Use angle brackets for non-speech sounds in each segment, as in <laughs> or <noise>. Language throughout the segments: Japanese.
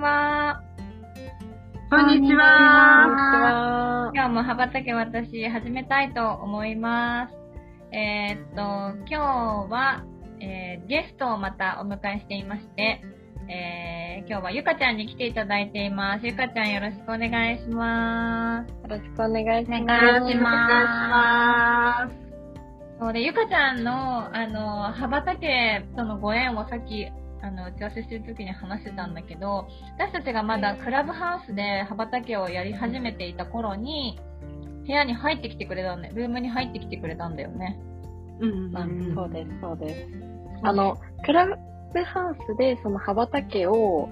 はこんにちは。は。今日も羽ばたけ私始めたいと思います。えーっと、今日は、えーゲストをまたお迎えしていまして、えー今日はゆかちゃんに来ていただいています。ゆかちゃんよろしくお願いします。よろしくお願いします。お願いしお願いします。そうで、ゆかちゃんの、あの、羽ばたけとのご縁をさっき、あの、打ち合わせしてる時に話してたんだけど、私たちがまだクラブハウスで羽ばたけをやり始めていた頃に、部屋に入ってきてくれたんだよ。ルームに入ってきてくれたんだよね。うんあそうです、そうです。あの、クラブハウスでその羽ばたけを、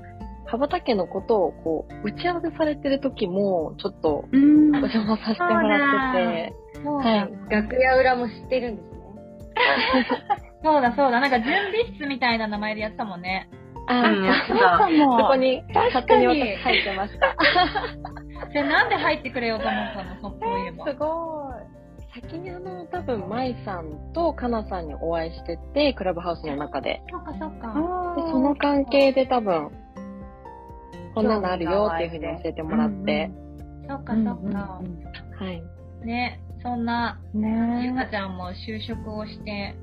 羽ばたけのことをこう、打ち合わせされてる時も、ちょっとうん。お邪魔させてもらってて、はい。楽屋裏も知ってるんですね。<laughs> そうだ、そうだ。なんか準備室みたいな名前でやってたもんね。あうんやってたそもこに勝手に私入ってました。<laughs> で、なんで入ってくれようと思ったのそうそういえば。すごい。先にあの、多分、舞さんとかなさんにお会いしてて、クラブハウスの中で。そっかそっか。で、その関係で多分、こんなのあるよっていうふうに教えてもらって。そっかそっか。はい。ね、そんな、ゆかねちゃんも就職をして、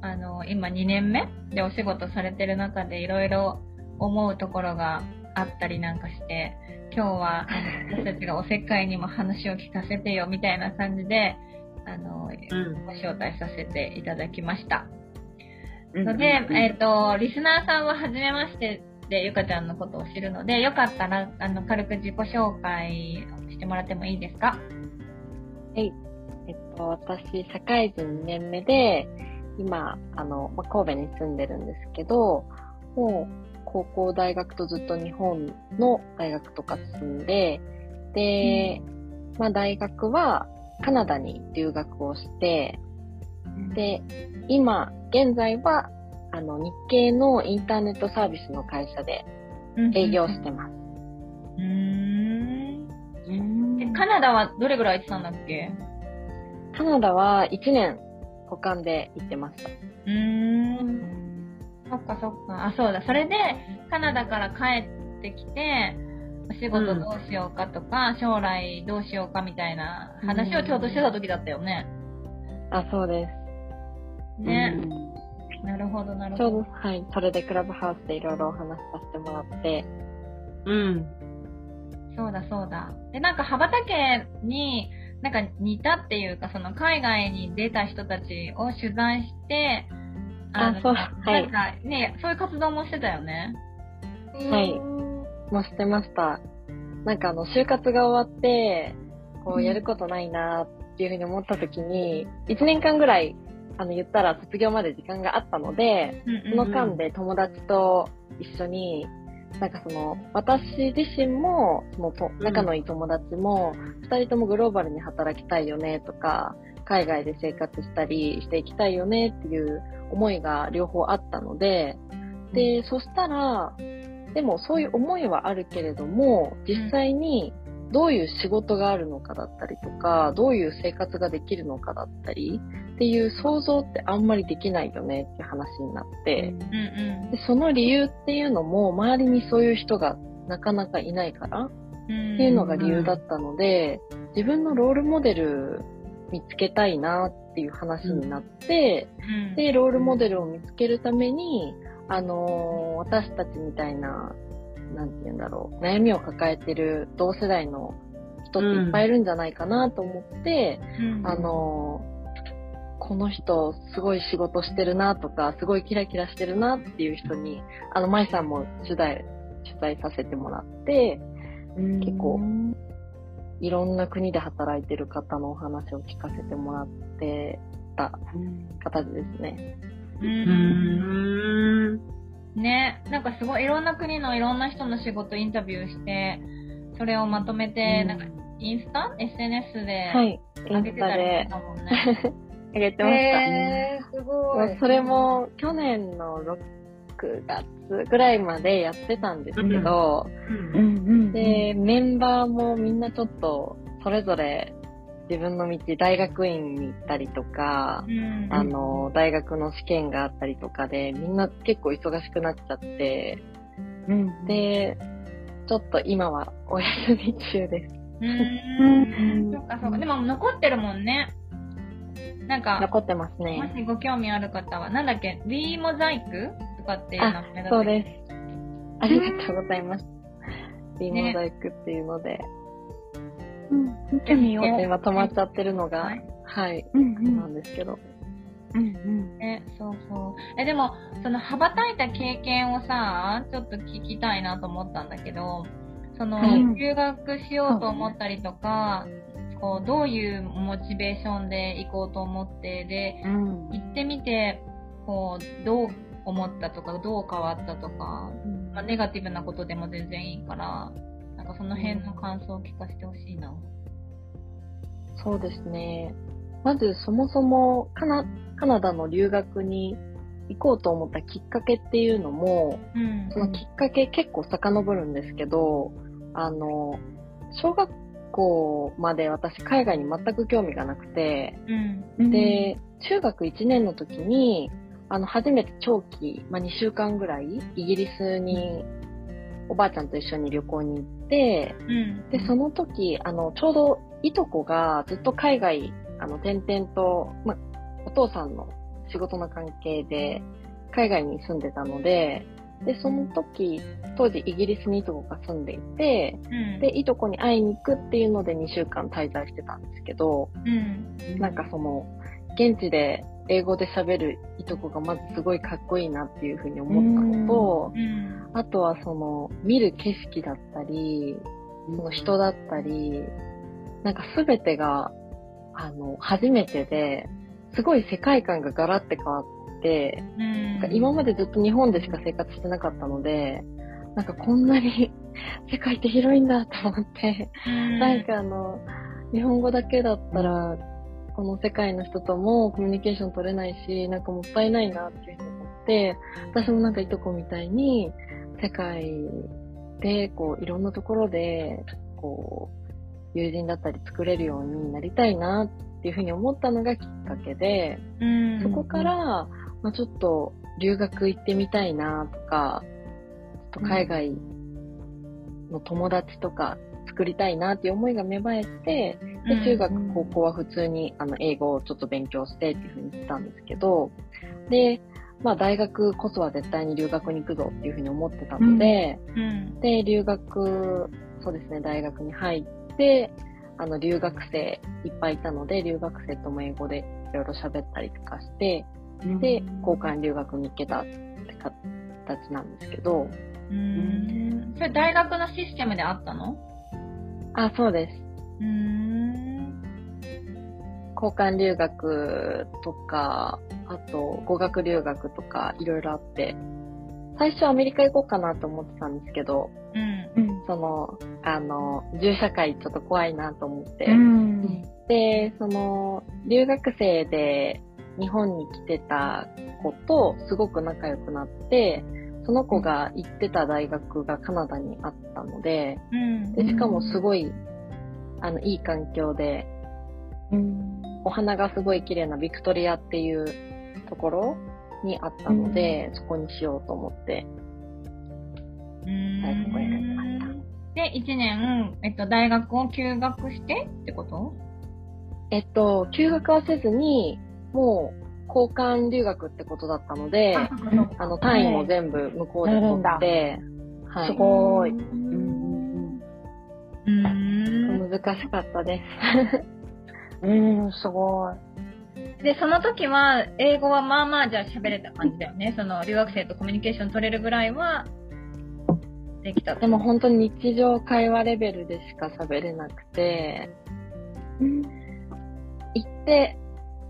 あの、今2年目でお仕事されてる中でいろいろ思うところがあったりなんかして、今日は <laughs> 私たちがおせっかいにも話を聞かせてよみたいな感じで、あの、うん。ご招待させていただきました。うんので、えっ、と、リスナーさんは初めましてでゆかちゃんのことを知るので、よかったら、あの、軽く自己紹介してもらってもいいですか？えっと、私、社会人2年目で、今、あの、まあ、神戸に住んでるんですけど、もう、高校、大学とずっと日本の大学とか進んで、で、まあ、大学はカナダに留学をして、で、今、現在は、あの、日系のインターネットサービスの会社で営業してます。うー。ん。うん。えカナダはどれぐらい行ってたんだっけ？カナダは1年、保管で行ってました。うーん。そっかそっか。あ、そうだ。それで、カナダから帰ってきて、お仕事どうしようかとか、将来どうしようかみたいな話をちょうどしてた時だったよね。あ、そうです。ね。なるほど、なるちょうど、ほど。はい。それでクラブハウスでいろいろお話しさせてもらって、うん。そうだ、そうだ。で、なんか、羽ばたけに、なんか似たっていうか、その海外に出た人たちを取材して、あそうはいなんかね、そういう活動もしてたよね。はいもうしてました。なんかあの、就活が終わって、こうんう、やることないなっていうふうに思った時に、1年間ぐらい、あの、言ったら卒業まで時間があったので、その間で友達と一緒に、なんかその、私自身も、そのと、仲のいい友達も、二人ともグローバルに働きたいよねとか、海外で生活したりしていきたいよねっていう思いが両方あったので、で、そしたら、でもそういう思いはあるけれども、実際にどういう仕事があるのかだったりとか、どういう生活ができるのかだったりっていう想像ってあんまりできないよねっていう話になって、うんうんでその理由っていうのも周りにそういう人がなかなかいないからっうん。ていうのが理由だったので、自分のロールモデル見つけたいなっていう話になって、うん、で、ロールモデルを見つけるために、あのー私たちみたいな、なんて言うんだろう、悩みを抱えてる同世代の人っていっぱいいるんじゃないかなと思って、うん、あのーこの人すごい仕事してるなとか、すごいキラキラしてるなっていう人に、あの、舞さんも取材、取材させてもらって、結構いろんな国で働いてる方のお話を聞かせてもらってた形ですね。う。うんん。ね、なんかすごいいろんな国のいろんな人の仕事インタビューして、それをまとめて、うんなんかインスタ ?SNS で上げてたりスタでとかもね。あ <laughs> げてました。えー、すごい。それも去年の6月ぐらいまでやってたんですけど、うんんで、メンバーもみんなちょっとそれぞれ自分の道、大学院に行ったりとか、うんあの、大学の試験があったりとかで、みんな結構忙しくなっちゃって、うん、で、ちょっと今はお休み中です。ううんん。そっかそっか。でも残ってるもんね。なんか、残ってますもね。しご興味ある方は、なんだっけ、リーモザイクとかっていう名前だったっけ？そうです。ありがとうございます。リモザイクっていうので、うん、見てみよう。今止まっちゃってるのが、ははい。い、うんうなんですけど。うんうん。え、そうそう。え、でも、その羽ばたいた経験をさ、ちょっと聞きたいなと思ったんだけど、その、はい。留学しようと思ったりとか、こう、どういうモチベーションで行こうと思って、で、うん。行ってみて、こう、どう思ったとか、どう変わったとか、まあ、ネガティブなことでも全然いいから、かその辺の感想を聞かせてほしいな。そうですね。まずそもそもカナカナダの留学に行こうと思ったきっかけっていうのも、うんそのきっかけ結構遡るんですけど、あの、小学校まで私海外に全く興味がなくて、うん。で、中学1年の時に、あの、初めて長期、まあ、2週間ぐらい、イギリスに、おばあちゃんと一緒に旅行に行って、うん。で、その時、あの、ちょうど、いとこがずっと海外、あの、転々と、まあ、お父さんの仕事の関係で、海外に住んでたので、で、その時、当時イギリスにいとこが住んでいて、うん。で、いとこに会いに行くっていうので2週間滞在してたんですけど、うん。なんかその、現地で英語で喋るいとこがまずすごいかっこいいなっていうふうに思ったのと、うん。あとはその、見る景色だったり、その人だったり、なんかすべてが、あの、初めてで、すごい世界観がガラって変わって、うんなんか今までずっと日本でしか生活してなかったので、なんかこんなに <laughs> 世界って広いんだと思って、なんかあの、日本語だけだったら、この世界の人ともコミュニケーション取れないし、なんかもったいないなっていうふうに思って、私もなんかいとこみたいに、世界で、こう、いろんなところで、こう、友人だったり作れるようになりたいなっていうふうに思ったのがきっかけで、うん。そこから、まあ、ちょっと留学行ってみたいなとか、ちょっと海外の友達とか作りたいなっていう思いが芽生えて、で、中学、高校は普通にあの英語をちょっと勉強してっていうふうにしてたんですけど、で、まあ大学こそは絶対に留学に行くぞっていうふうに思ってたので、うん。で、留学、そうですね、大学に入って、あの、留学生いっぱいいたので、留学生とも英語でいろいろ喋ったりとかして、で、交換留学に行けたって形なんですけど、うん。それ大学のシステムであったの？あ、そうです。うん。交換留学とか、あと語学留学とかいろいろあって、最初アメリカ行こうかなと思ってたんですけど、うん。うん。その、あの、銃社会ちょっと怖いなと思って、うん。で、その、留学生で日本に来てた子とすごく仲良くなって、その子が行ってた大学がカナダにあったので、うん。でしかもすごい、あの、いい環境で、うんお花がすごい綺麗なビクトリアっていうところにあったので、そこにしようと思って、うん。はいそこに選びました。で、1年、えっと、大学を休学してってこと？えっと、休学はせずに、もう交換留学ってことだったので、あの、単位も全部向こうで取って、はい。すごい。うん。難しかったです。うん、すごい。で、その時は、英語はまあまあじゃあ喋れた感じだよね。その、留学生とコミュニケーション取れるぐらいは、できた。でも本当に日常会話レベルでしか喋れなくて、行って、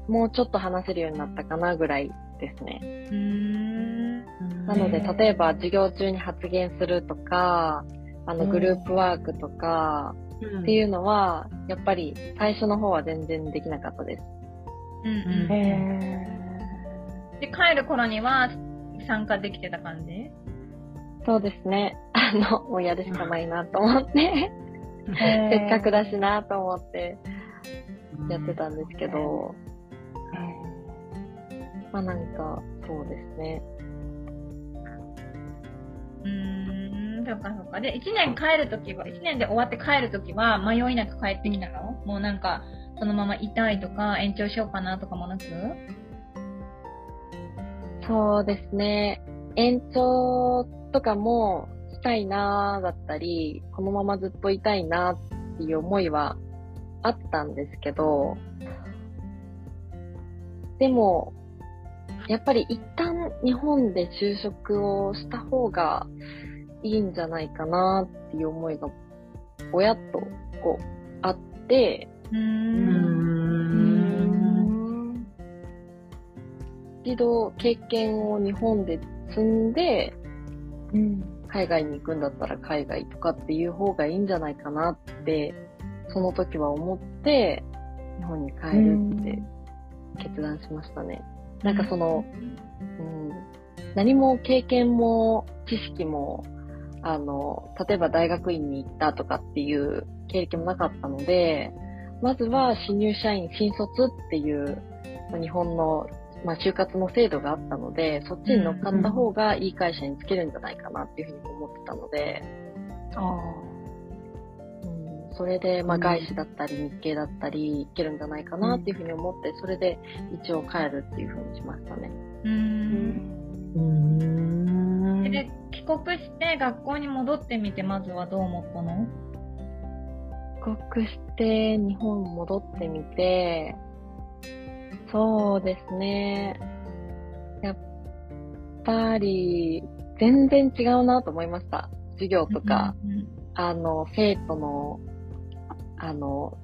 もうちょっと話せるようになったかなぐらいですね。うーん。なので、例えば授業中に発言するとか、あの、グループワークとか、っていうのは、やっぱり最初の方は全然できなかったです。うんうん。で、帰る頃には参加できてた感じ？そうですね。あの、もうやるしかないなと思って <laughs> せっかくだしなと思ってやってたんですけど、まあなんか、そうですね。うん、そっかそっか。で、1年帰るときは、1年で終わって帰るときは、迷いなく帰ってきたの？もうなんか、そのままいたいとか、延長しようかなとかもなく？そうですね。延長とかもしたいなだったり、このままずっといたいなっていう思いはあったんですけど、でも、やっぱり一旦日本で就職をした方がいいんじゃないかなっていう思いが、親とこう、あって、うん。一度経験を日本で積ん。で、うん、海外に行くん。だったら海外とかっていう方がいいん。じゃないかなって、その時は思って、日本に帰るって決断しましたね。なん。かその、うん、何も経験も知識も、あの、例えば大学院に行ったとかっていう経歴もなかったので、まずは新入社員、新卒っていう、ま日本の、まあ、就活の制度があったので、そっちに乗っかった方がいい会社につけるんじゃないかなっていうふうに思ってたので、それで、まあ、外資だったり日系だったりいけるんじゃないかなっていうふうに思って、それで一応帰るっていうふうにしましたね。うん。で、帰国して学校に戻ってみて、まずはどう思ったの？帰国して日本戻ってみて、そうですね。やっぱり、全然違うなと思いました。授業とか、うんうん、あの、生徒のあの、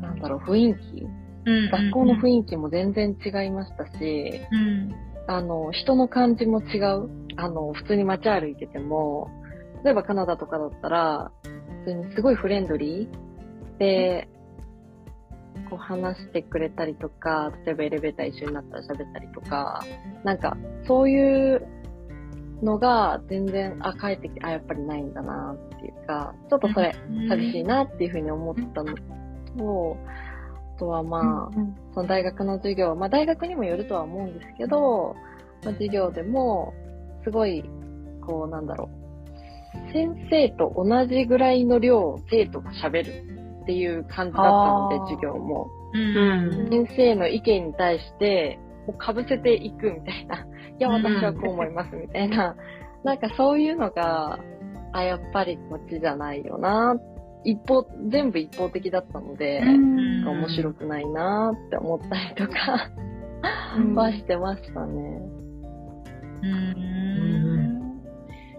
なんだろう、雰囲気、うんうんうん、学校の雰囲気も全然違いましたし、うん、あの、人の感じも違う。あの、普通に街歩いてても、例えばカナダとかだったら、普通にすごいフレンドリーで、こう話してくれたりとか、例えばエレベーター一緒になったら喋ったりとか、なんか、そういうのが全然、あ、帰ってきて、あ、やっぱりないんだなっていうか、ちょっとそれ、寂しいなっていうふうに思ったのと、あとはまあ、その大学の授業、まあ大学にもよるとは思うんですけど、まあ、授業でも、すごい、こうなんだろう、先生と同じぐらいの量、生徒が喋るっていう感じだったので、授業も。うん、先生の意見に対して、もう被せていくみたいな。いや、私はこう思いますみたいな。なんかそういうのが、あ、やっぱりこっちじゃないよな。一方、全部一方的だったので、面白くないなって思ったりとかはしてましたね。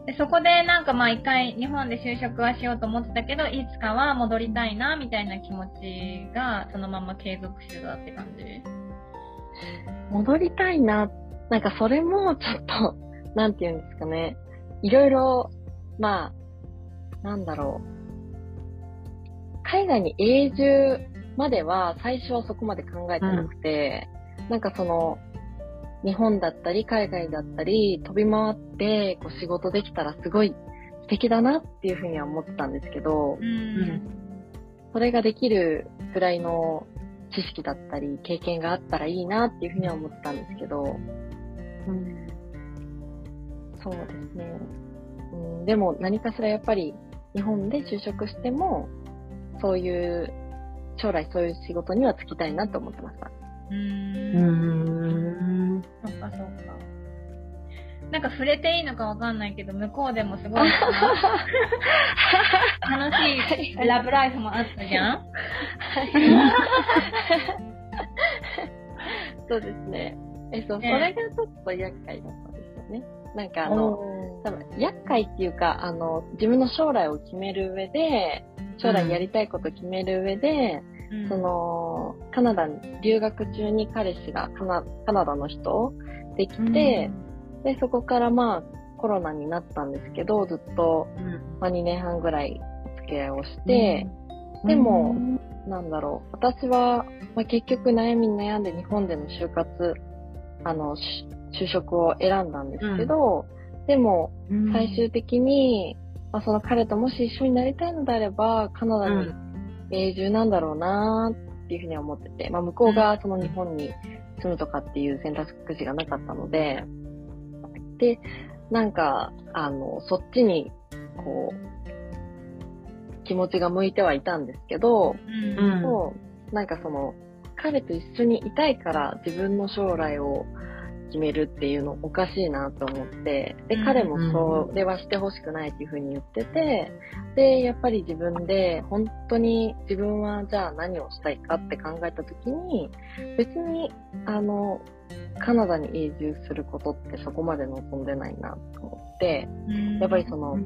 でそこでなんかまあ一回日本で就職はしようと思ってたけど、いつかは戻りたいなみたいな気持ちがそのまま継続してたって感じ？戻りたいな。なんかそれもちょっと、なんて言うんですかね。いろいろ、まあ、なんだろう。海外に永住までは最初はそこまで考えてなくて、うん、なんかその、日本だったり海外だったり飛び回ってこう仕事できたらすごい素敵だなっていうふうには思ってたんですけど、うん、それができるぐらいの知識だったり、経験があったらいいなっていうふうには思ってたんですけど、うん、そうですね。うん、でも何かしらやっぱり日本で就職しても、そういう、将来そういう仕事には就きたいなと思ってました。うーん。なんか触れていいのかわかんないけど、向こうでもすごい楽しい。ラブライフもあったじゃん。そうですね。え、そう、ね、それがちょっと厄介だったんですよね。なんかあの、多分、厄介っていうか、あの、自分の将来を決める上で、将来やりたいこと決める上で、うん、その、カナダに留学中に彼氏がカナカナダの人できて、で、そこからまあコロナになったんですけど、ずっと、まあ、2年半ぐらいお付き合いをして、でも、なんだろう、私は、まあ、結局悩みに悩んで日本での就活、あの、就職を選んだんですけど、うん、でも、最終的に、まあ、その彼ともし一緒になりたいのであれば、カナダに永住なんだろうなっていうふうに思ってて、まあ、向こうがその日本に住むとかっていう選択肢がなかったので、で、なんか、あの、そっちに、こう、気持ちが向いてはいたんですけど、うん、そう、なんかその、彼と一緒にいたいから自分の将来を決めるっていうのおかしいなと思って、で、彼もそれはしてほしくないっていうふうに言ってて、で、やっぱり自分で本当に自分はじゃあ何をしたいかって考えた時に、別に、あの、カナダに永住することってそこまで望んでないなと思って、やっぱりその、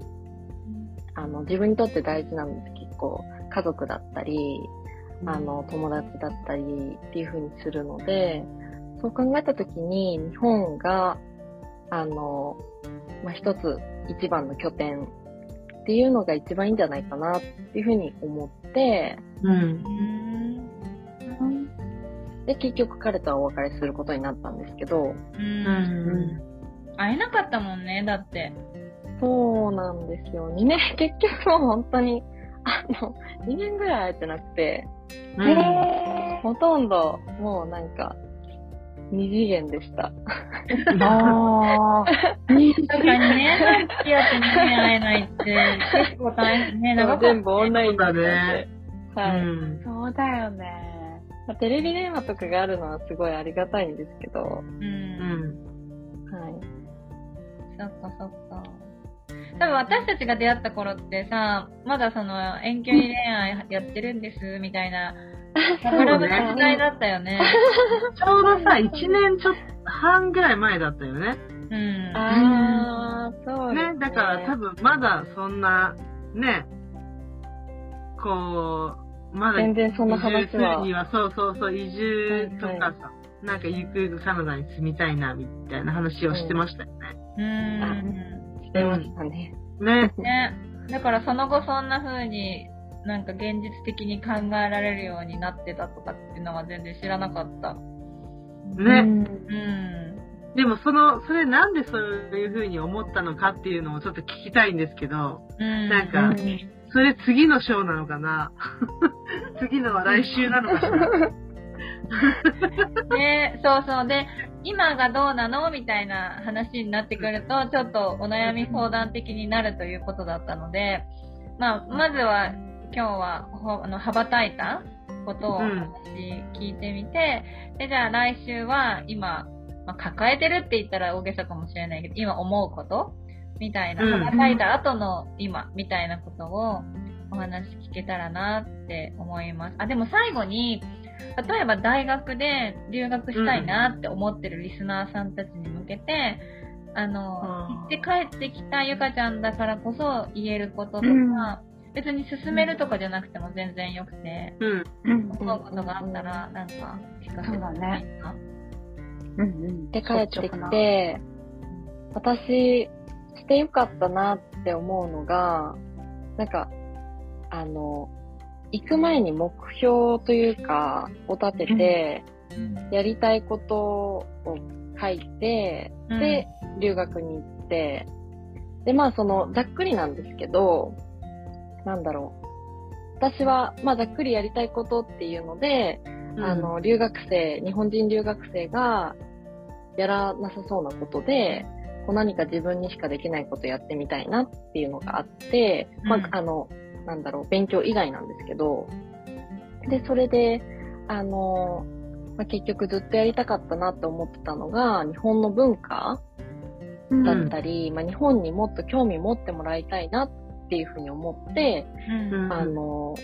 あの、自分にとって大事なんです結構、家族だったり、あの、友達だったりっていう風にするので、そう考えたときに、日本が、あの、まあ、一つ一番の拠点っていうのが一番いいんじゃないかなっていうふうに思って、うん。で、結局彼とはお別れすることになったんですけど、うん。会えなかったもんね、だって。そうなんですよ。2年、結局もう本当に、あの、2年ぐらい会えてなくて、うん、ほとんど、もうなんか、二次元でした。ああ。確かにね、付き合って2年会えないって、<laughs> 結構大変ね、長かった、全部オンラインだね。はい、うん。そうだよね。まあ、テレビ電話とかがあるのはすごいありがたいんですけど。うん。うん。はい。そっかそっか。多分私たちが出会った頃ってさ、まだその遠距離恋愛やってるんですみたいなラブラ時代だったよね。<laughs> ちょうどさ、1年ちょっと半ぐらい前だったよね。うん。ああ、そうね。ね、だから多分まだそんな、ね、こう、まだ全然そんな話は。には、そうそうそう、移住とかさ、なんかゆくゆくカナダに住みたいな、みたいな話をしてましたよね。うん。してましたね。ね。ね。だからその後そんな風になんか現実的に考えられるようになってたとかっていうのは全然知らなかった。ね。うん。でもその、それなんでそういうふうに思ったのかっていうのをちょっと聞きたいんですけど、うん、なんか、それ次のショーなのかな？<laughs> 次のは来週なのか <laughs> ねそうそう。で、今がどうなの？みたいな話になってくると、ちょっとお悩み相談的になるということだったので、まあ、まずは今日はあの羽ばたいたことを話聞いてみて、うん、で、じゃあ来週は今、まあ、抱えてるって言ったら大げさかもしれないけど、今思うこと？みたいな、羽ばたいた後の今みたいなことをお話聞けたらなって思います。あ、でも最後に、例えば大学で留学したいなって思ってるリスナーさんたちに向けて、あの、行って帰ってきたゆかちゃんだからこそ言えることとか、うん別に進めるとかじゃなくても全然よくて、うん。思うことがあったら、なんか、聞かせてもらいな。うんうん。で、帰ってきて、私、してよかったなって思うのが、なんか、あの、行く前に目標というか、を立てて、やりたいことを書いて、で、留学に行って、で、まあその、ざっくりなんですけど、なんだろう。私は、まあ、ざっくりやりたいことっていうので、うん、あの、留学生、日本人留学生がやらなさそうなことで、こう何か自分にしかできないことやってみたいなっていうのがあって、うん、まあ、あの、なんだろう、勉強以外なんですけど、で、それで、あの、まあ、結局ずっとやりたかったなって思ってたのが、日本の文化だったり、うん、まあ、日本にもっと興味持ってもらいたいなっっていうふうに思って、うん、あの、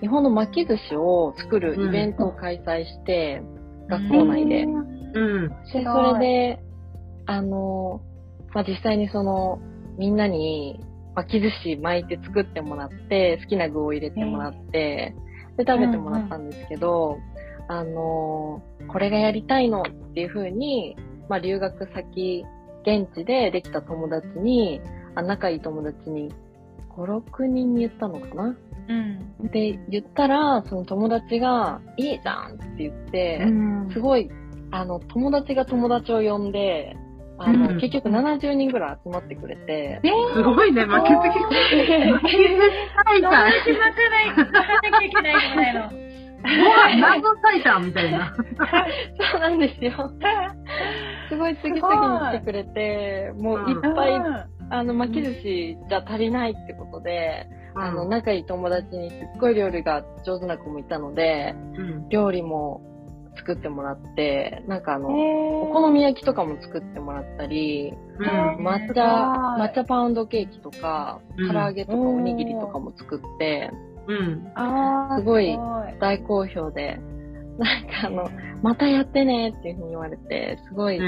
日本の巻き寿司を作るイベントを開催して、うん、学校内で。うん。で、それで、あの、まあ、実際にその、みんなに巻き寿司巻いて作ってもらって、好きな具を入れてもらって、で、食べてもらったんですけど、あの、これがやりたいのっていうふうに、まあ、留学先現地でできた友達に、あ仲いい友達に、5、6人に言ったのかな？うん。で、言ったら、その友達が、いいじゃんって言って、うん、すごい、あの、友達が友達を呼んで、あの、うん、結局70人ぐらい集まってくれて。えー、すごいね、負けずき。負けずきタイタン。友達待てない、待たなきゃいけないみたいな。謎タイタンみたいな。そうなんですよ。すごい次々に来てくれて、もういっぱい、あの、巻き寿司じゃ足りないってことで、うん、あの、仲いい友達にすっごい料理が上手な子もいたので、うん、料理も作ってもらって、なんかあの、お好み焼きとかも作ってもらったり、うん、抹茶、抹茶パウンドケーキとか、唐揚げとかおにぎりとかも作って、うん、すごい大好評で、なんかあの、またやってねっていうふうに言われて、すごい、よ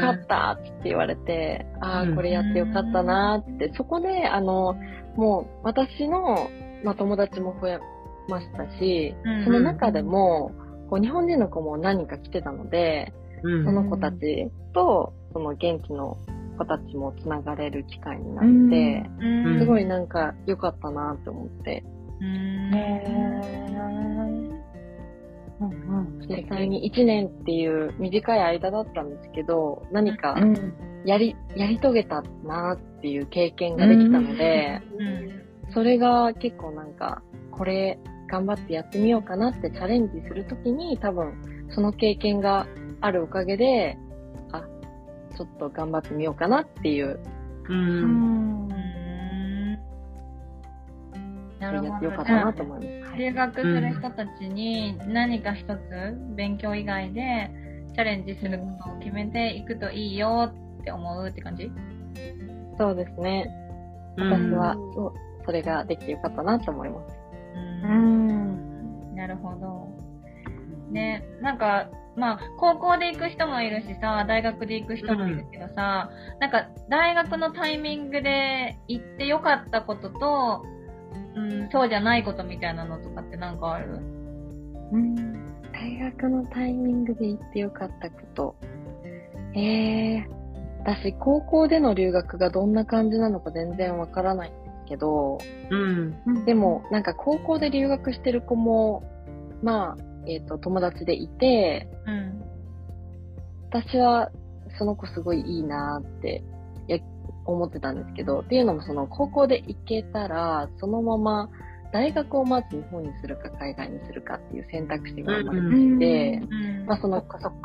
かったって言われて、ああ、これやってよかったなって、そこで、あの、もう私の、まあ、友達も増えましたし、その中でも、こう日本人の子も何人か来てたので、その子たちと、その現地の子たちもつながれる機会になって、すごいなんか良かったなって思って。実際に1年っていう短い間だったんですけど、何かやり、やり遂げたなっていう経験ができたので、それが結構なんか、これ頑張ってやってみようかなってチャレンジするときに多分その経験があるおかげで、あ、ちょっと頑張ってみようかなっていう。うん。なるほど。よかったなと思います。留学する人たちに何か一つ勉強以外でチャレンジすることを決めていくといいよって思うって感じ？そうですね。私は、そう、それができてよかったなと思います。うん。なるほど。ね、なんか、まあ、高校で行く人もいるしさ、大学で行く人もいるけどさ、うん、なんか、大学のタイミングで行ってよかったことと、うん、そうじゃないことみたいなのとかってなんかある？うん、大学のタイミングで行ってよかったこと。ええー、私、高校での留学がどんな感じなのか全然わからないんけど、うん。でも、なんか高校で留学してる子も、まあ、えっ、ー、と、友達でいて、うん。私は、その子すごいいいなって思ってたんですけど、っていうのもその高校で行けたら、そのまま大学をまず日本にするか海外にするかっていう選択肢が生まれていて、まあその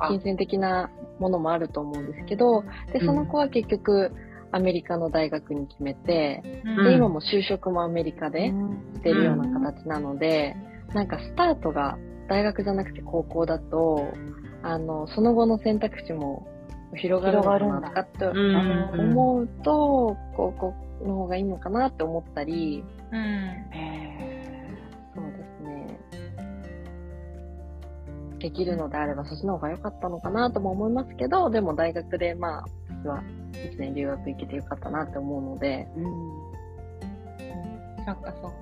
金銭的なものもあると思うんですけど、で、その子は結局アメリカの大学に決めて、で、今も就職もアメリカでしてるような形なので、なんかスタートが大学じゃなくて高校だと、あの、その後の選択肢も広がるのかなとかって思うと、高校の方がいいのかなって思ったり、うん、そうですね。できるのであればそっちの方が良かったのかなとも思いますけど、でも大学でまあ、私は1年留学行けてよかったなって思うので。うん。そっかそっか。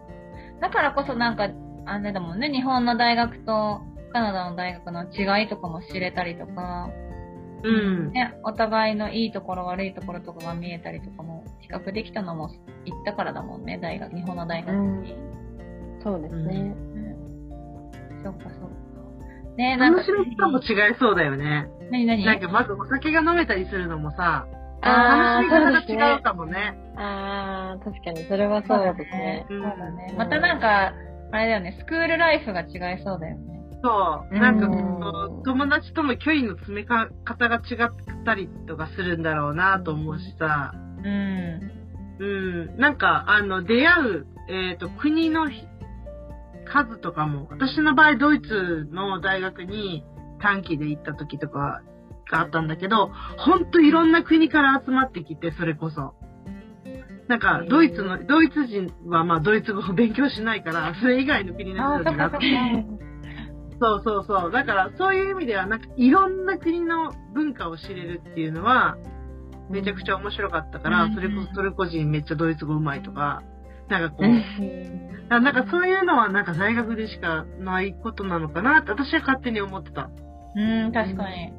だからこそなんか、あれだもんね、日本の大学とカナダの大学の違いとかも知れたりとか、うん。ね、お互いのいいところ悪いところとかが見えたりとかも比較できたのも行ったからだもんね、大学、日本の大学に。うん、そうですね。うん。そっかそっか。ねなんか。面白さも違いそうだよね。何何？なんかまずお酒が飲めたりするのもさ、ああ、楽しみ方が違うかもね。ああ、確かに、それはそうですね。そうだね。またなんか、あれだよね、スクールライフが違いそうだよね。そう。なんか、友達との距離の詰め方が違ったりとかするんだろうなと思うしさ。うん。うん。なんか、あの、出会う、えっ、ー、と、国の数とかも、私の場合、ドイツの大学に短期で行った時とかがあったんだけど、ほんといろんな国から集まってきて、それこそ。なんか、ドイツの、ドイツ人はまあドイツ語を勉強しないから、<laughs> それ以外の国の人たちがそうそうそう。だから、そういう意味では、なんか、いろんな国の文化を知れるっていうのは、めちゃくちゃ面白かったから、うん、それこそトルコ人めっちゃドイツ語うまいとか、なんかこう、うん、なんかそういうのはなんか大学でしかないことなのかなって私は勝手に思ってた。うん、確かに。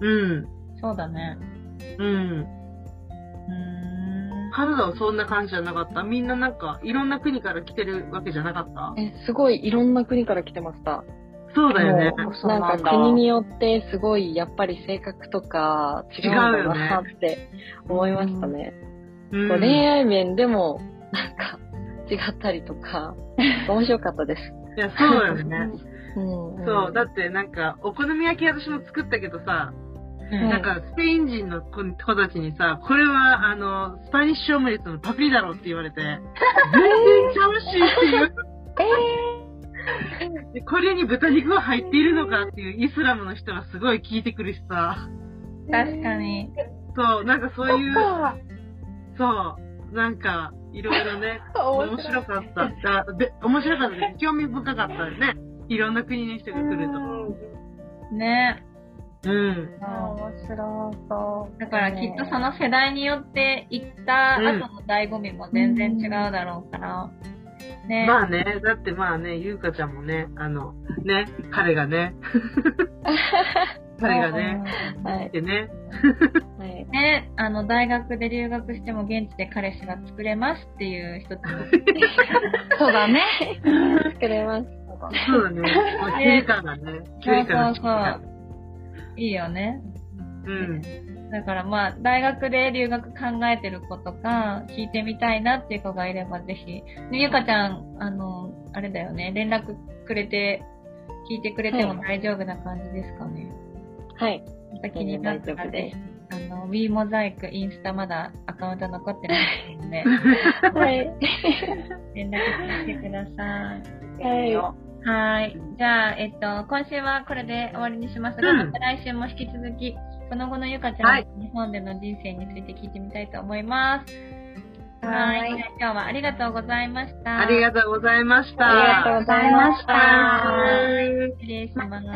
うん。そうだね。うん。カナダはそんな感じじゃなかった？みんななんか、いろんな国から来てるわけじゃなかった？え、すごいいろんな国から来てました。そうだよね。なんか国によってすごいやっぱり性格とか違うんだなって思いましたね。うん、恋愛面でもなんか違ったりとか、面白かったです。いや、そうだよね。<laughs> うん、そう、だってなんか、お好み焼き私も作ったけどさ、なんか、スペイン人の子たちにさ、これは、あの、スパニッシュオムレツのパクリだろって言われて、全然ちゃうしっていう。えー、これに豚肉が入っているのかっていうイスラムの人はすごい聞いてくるしさ。確かに。そう、なんかそういう、そう、なんか、いろいろね、<laughs> 面白かった。で面白かったです。興味深かったですね。いろんな国の人が来ると。ねうん。面白そう。だからきっとその世代によって行った後の醍醐味も全然違うだろうから。ね、まあね、だってまあね、ゆうかちゃんもね、あの、ね、彼がね、彼がね、はい。でね。はい。ね、あの、大学で留学しても現地で彼氏が作れますっていう人つ <laughs> そうだね。作れます。そうだね。距離感がね、距離感が。そうそうそう。いいよね。うん。だからまあ、大学で留学考えてる子とか、聞いてみたいなっていう子がいればぜひ。ね、ゆかちゃん、あの、あれだよね、連絡くれて、聞いてくれても大丈夫な感じですかね。はい。また気になったらぜあの、w モザイク、インスタまだアカウント残ってないので、<laughs> はい。連絡してください。はい。はい。じゃあ、えっと、今週はこれで終わりにしますが、うん、また来週も引き続き、その後のゆかちゃんの、日本での人生について聞いてみたいと思います。はい。今日はありがとうございました。ありがとうございました。ありがとうございま。した失礼します。ま失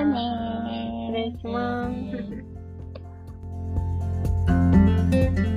礼します。